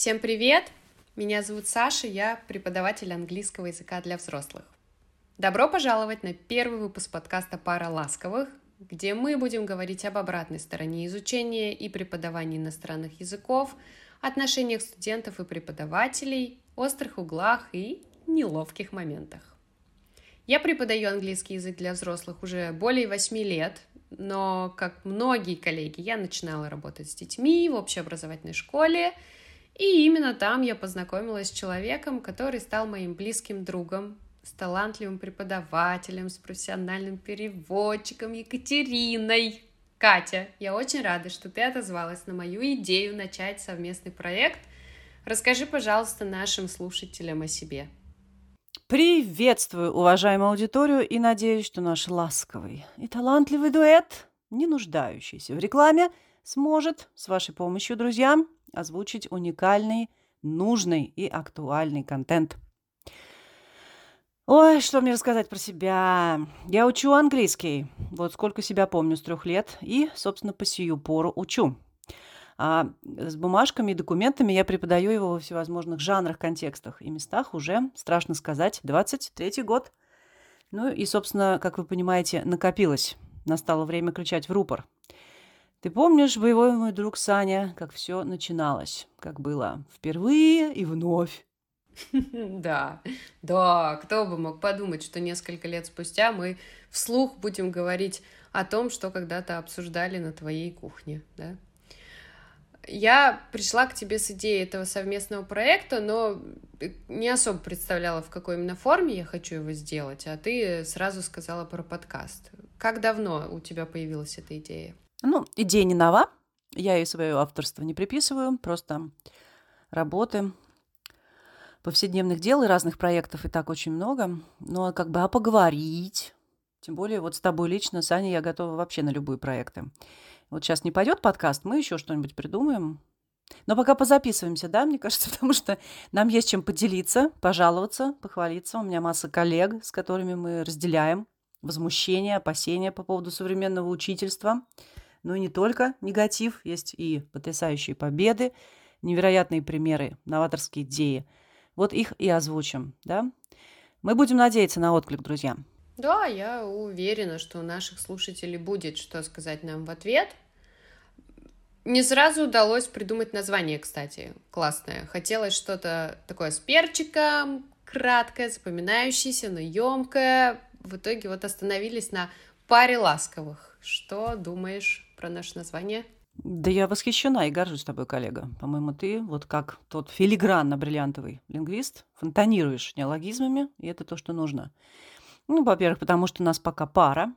Всем привет! Меня зовут Саша, я преподаватель английского языка для взрослых. Добро пожаловать на первый выпуск подкаста «Пара ласковых», где мы будем говорить об обратной стороне изучения и преподавания иностранных языков, отношениях студентов и преподавателей, острых углах и неловких моментах. Я преподаю английский язык для взрослых уже более 8 лет, но, как многие коллеги, я начинала работать с детьми в общеобразовательной школе – и именно там я познакомилась с человеком, который стал моим близким другом, с талантливым преподавателем, с профессиональным переводчиком Екатериной. Катя, я очень рада, что ты отозвалась на мою идею начать совместный проект. Расскажи, пожалуйста, нашим слушателям о себе. Приветствую, уважаемую аудиторию, и надеюсь, что наш ласковый и талантливый дуэт, не нуждающийся в рекламе, сможет с вашей помощью, друзья, озвучить уникальный, нужный и актуальный контент. Ой, что мне рассказать про себя? Я учу английский. Вот сколько себя помню с трех лет. И, собственно, по сию пору учу. А с бумажками и документами я преподаю его во всевозможных жанрах, контекстах и местах уже, страшно сказать, 23 год. Ну и, собственно, как вы понимаете, накопилось. Настало время кричать в рупор. Ты помнишь, боевой мой друг Саня, как все начиналось, как было впервые и вновь? Да, да, кто бы мог подумать, что несколько лет спустя мы вслух будем говорить о том, что когда-то обсуждали на твоей кухне, да? Я пришла к тебе с идеей этого совместного проекта, но не особо представляла, в какой именно форме я хочу его сделать, а ты сразу сказала про подкаст. Как давно у тебя появилась эта идея? Ну, идея не нова. Я ей свое авторство не приписываю, просто работы, повседневных дел и разных проектов и так очень много. Но как бы, а поговорить? Тем более вот с тобой лично, Саня, я готова вообще на любые проекты. Вот сейчас не пойдет подкаст, мы еще что-нибудь придумаем. Но пока позаписываемся, да, мне кажется, потому что нам есть чем поделиться, пожаловаться, похвалиться. У меня масса коллег, с которыми мы разделяем возмущение, опасения по поводу современного учительства – но и не только негатив, есть и потрясающие победы, невероятные примеры, новаторские идеи. Вот их и озвучим, да? Мы будем надеяться на отклик, друзья. Да, я уверена, что у наших слушателей будет что сказать нам в ответ. Не сразу удалось придумать название, кстати, классное. Хотелось что-то такое с перчиком, краткое, запоминающееся, но емкое. В итоге вот остановились на паре ласковых. Что думаешь про наше название? Да я восхищена и горжусь тобой, коллега. По-моему, ты вот как тот филигранно-бриллиантовый лингвист фонтанируешь неологизмами, и это то, что нужно. Ну, во-первых, потому что у нас пока пара,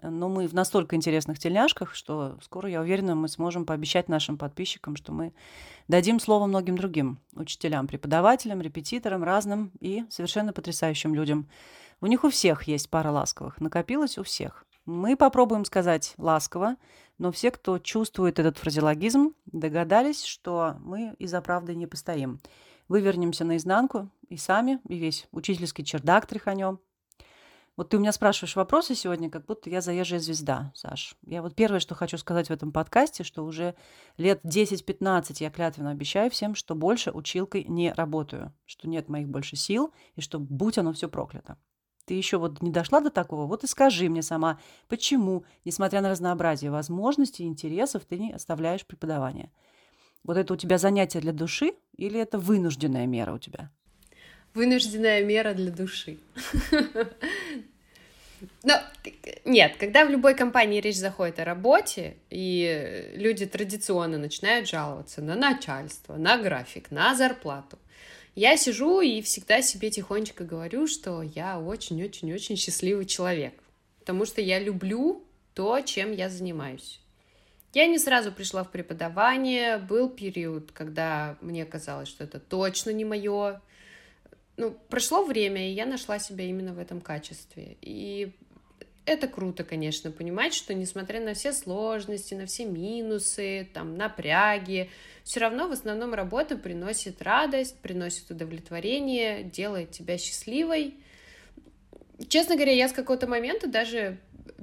но мы в настолько интересных тельняшках, что скоро, я уверена, мы сможем пообещать нашим подписчикам, что мы дадим слово многим другим учителям, преподавателям, репетиторам, разным и совершенно потрясающим людям. У них у всех есть пара ласковых. Накопилось у всех. Мы попробуем сказать ласково, но все, кто чувствует этот фразеологизм, догадались, что мы из-за правды не постоим. Вывернемся наизнанку и сами, и весь учительский чердак тряханем. Вот ты у меня спрашиваешь вопросы сегодня, как будто я заезжая звезда, Саш. Я вот первое, что хочу сказать в этом подкасте, что уже лет 10-15 я клятвенно обещаю всем, что больше училкой не работаю, что нет моих больше сил, и что будь оно все проклято ты еще вот не дошла до такого, вот и скажи мне сама, почему, несмотря на разнообразие возможностей и интересов, ты не оставляешь преподавание. Вот это у тебя занятие для души или это вынужденная мера у тебя? Вынужденная мера для души. Но нет, когда в любой компании речь заходит о работе, и люди традиционно начинают жаловаться на начальство, на график, на зарплату, я сижу и всегда себе тихонечко говорю, что я очень-очень-очень счастливый человек, потому что я люблю то, чем я занимаюсь. Я не сразу пришла в преподавание, был период, когда мне казалось, что это точно не мое. Ну, прошло время, и я нашла себя именно в этом качестве. И это круто, конечно, понимать, что несмотря на все сложности, на все минусы, там, напряги, все равно в основном работа приносит радость, приносит удовлетворение, делает тебя счастливой. Честно говоря, я с какого-то момента даже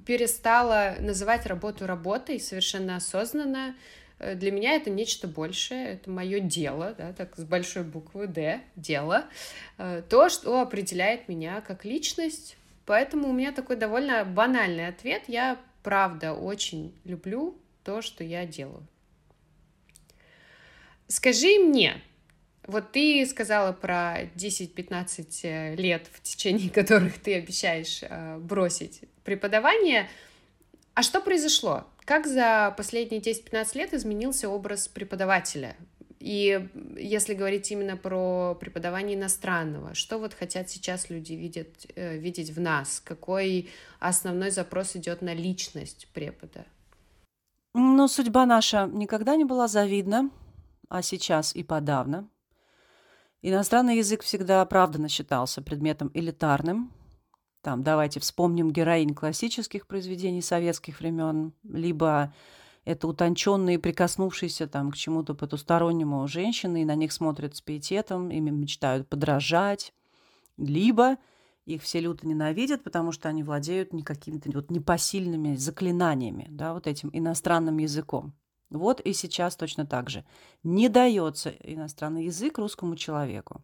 перестала называть работу работой совершенно осознанно. Э, для меня это нечто большее, это мое дело, да, так с большой буквы «Д», дело, э, то, что определяет меня как личность. Поэтому у меня такой довольно банальный ответ. Я, правда, очень люблю то, что я делаю. Скажи мне, вот ты сказала про 10-15 э, лет, в течение которых ты обещаешь бросить преподавание. А что произошло? Как за последние 10-15 лет изменился образ преподавателя? И если говорить именно про преподавание иностранного, что вот хотят сейчас люди видеть, э, видеть в нас? Какой основной запрос идет на личность препода? Ну, судьба наша никогда не была завидна, а сейчас и подавно. Иностранный язык всегда оправданно считался предметом элитарным, там, давайте вспомним героинь классических произведений советских времен, либо это утонченные, прикоснувшиеся там к чему-то потустороннему женщины, и на них смотрят с пиететом, ими мечтают подражать, либо их все люто ненавидят, потому что они владеют не какими-то вот непосильными заклинаниями, да, вот этим иностранным языком. Вот и сейчас точно так же. Не дается иностранный язык русскому человеку.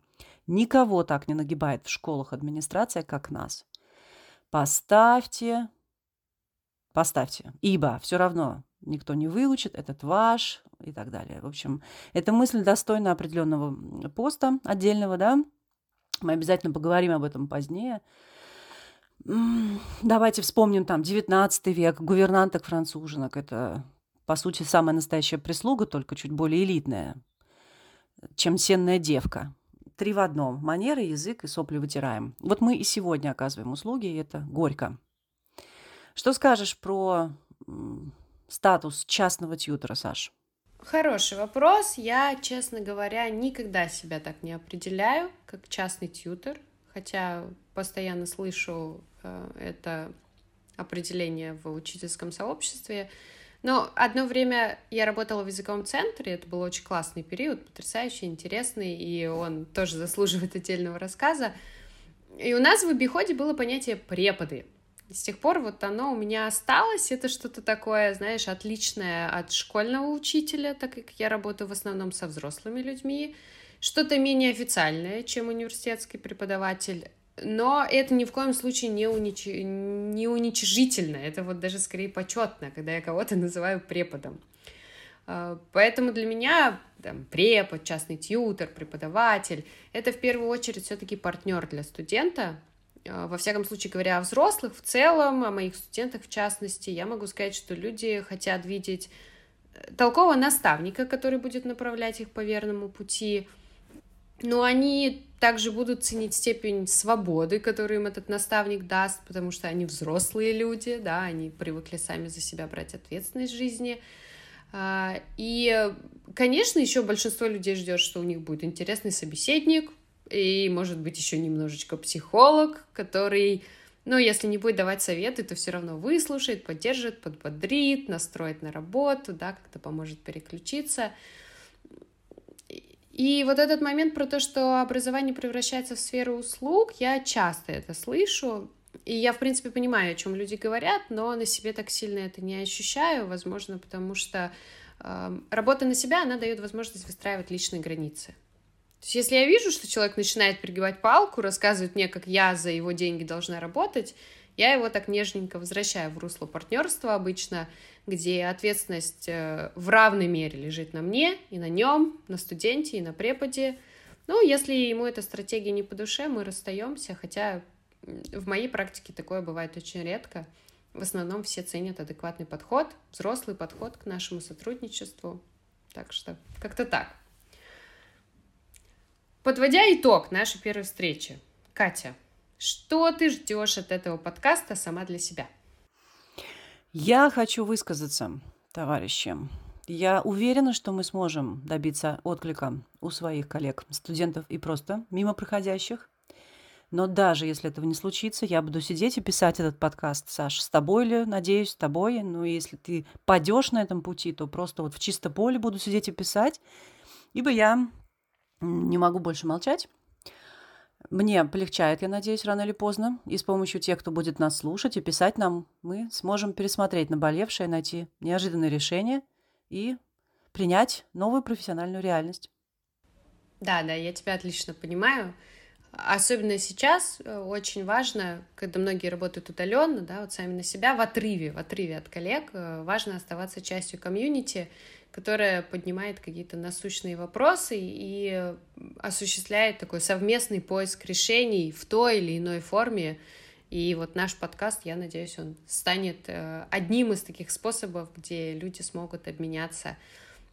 Никого так не нагибает в школах администрация, как нас. Поставьте, поставьте, ибо все равно никто не выучит, этот ваш и так далее. В общем, эта мысль достойна определенного поста отдельного, да. Мы обязательно поговорим об этом позднее. Давайте вспомним там 19 век, гувернанток француженок. Это, по сути, самая настоящая прислуга, только чуть более элитная, чем сенная девка три в одном. Манеры, язык и сопли вытираем. Вот мы и сегодня оказываем услуги, и это горько. Что скажешь про статус частного тьютера, Саш? Хороший вопрос. Я, честно говоря, никогда себя так не определяю, как частный тьютер, хотя постоянно слышу э, это определение в учительском сообществе. Но одно время я работала в языковом центре, это был очень классный период, потрясающий, интересный, и он тоже заслуживает отдельного рассказа. И у нас в обиходе было понятие преподы. С тех пор вот оно у меня осталось. Это что-то такое, знаешь, отличное от школьного учителя, так как я работаю в основном со взрослыми людьми. Что-то менее официальное, чем университетский преподаватель но это ни в коем случае не, унич... не уничижительно, это вот даже скорее почетно, когда я кого-то называю преподом. А, поэтому для меня там, препод, частный тьютер, преподаватель — это в первую очередь все-таки партнер для студента. А, во всяком случае, говоря о взрослых в целом, о моих студентах в частности, я могу сказать, что люди хотят видеть э, толкового наставника, который будет направлять их по верному пути, но они также будут ценить степень свободы, которую им этот наставник даст, потому что они взрослые люди, да, они привыкли сами за себя брать ответственность в жизни. А, и, конечно, еще большинство людей ждет, что у них будет интересный собеседник, и, может быть, еще немножечко психолог, который, ну, если не будет давать советы, то все равно выслушает, поддержит, подбодрит, настроит на работу, да, как-то поможет переключиться. И вот этот момент про то, что образование превращается в сферу услуг, я часто это слышу. И я, в принципе, понимаю, о чем люди говорят, но на себе так сильно это не ощущаю, возможно, потому что э, работа на себя, она дает возможность выстраивать личные границы. То есть, если я вижу, что человек начинает пригибать палку, рассказывает мне, как я за его деньги должна работать, я его так нежненько возвращаю в русло партнерства обычно, где ответственность э, в равной мере лежит на мне и на нем, на студенте и на преподе. Ну, если ему эта стратегия не по душе, мы расстаемся, хотя в моей практике такое бывает очень редко. В основном все ценят адекватный подход, взрослый подход к нашему сотрудничеству. Так что как-то так. Подводя итог нашей первой встречи, Катя, что ты ждешь от этого подкаста сама для себя? Я хочу высказаться, товарищи. Я уверена, что мы сможем добиться отклика у своих коллег, студентов и просто мимо проходящих. Но даже если этого не случится, я буду сидеть и писать этот подкаст, Саш, с тобой ли, надеюсь, с тобой. Ну, если ты падешь на этом пути, то просто вот в чисто поле буду сидеть и писать, ибо я не могу больше молчать. Мне полегчает, я надеюсь, рано или поздно. И с помощью тех, кто будет нас слушать и писать нам, мы сможем пересмотреть наболевшее, найти неожиданные решения и принять новую профессиональную реальность. Да, да, я тебя отлично понимаю. Особенно сейчас э, очень важно, когда многие работают удаленно, да, вот сами на себя, в отрыве, в отрыве от коллег, э, важно оставаться частью комьюнити, которая поднимает какие-то насущные вопросы и осуществляет такой совместный поиск решений в той или иной форме. И вот наш подкаст, я надеюсь, он станет э, одним из таких способов, где люди смогут обменяться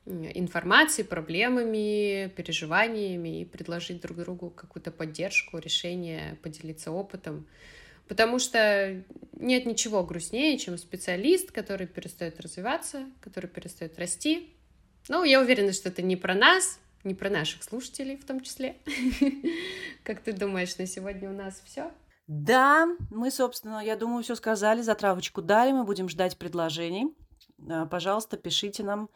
информацией, проблемами, переживаниями и предложить друг другу какую-то поддержку, решение, поделиться опытом. Потому что нет ничего грустнее, чем специалист, который перестает развиваться, который перестает расти. Ну, я уверена, что это не про нас, не про наших слушателей в том числе. Как ты думаешь, на сегодня у нас все? Да, мы, собственно, я думаю, все сказали, затравочку дали, мы будем ждать предложений. А, пожалуйста, пишите нам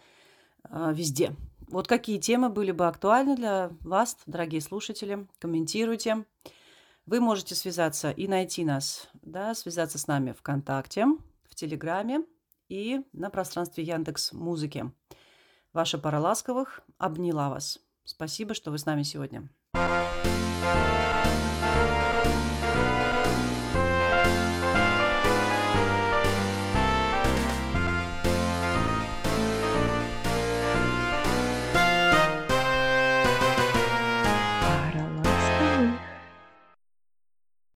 везде. Вот какие темы были бы актуальны для вас, дорогие слушатели, комментируйте. Вы можете связаться и найти нас, да, связаться с нами ВКонтакте, в Телеграме и на пространстве Яндекс Музыки. Ваша пара ласковых обняла вас. Спасибо, что вы с нами сегодня. thank you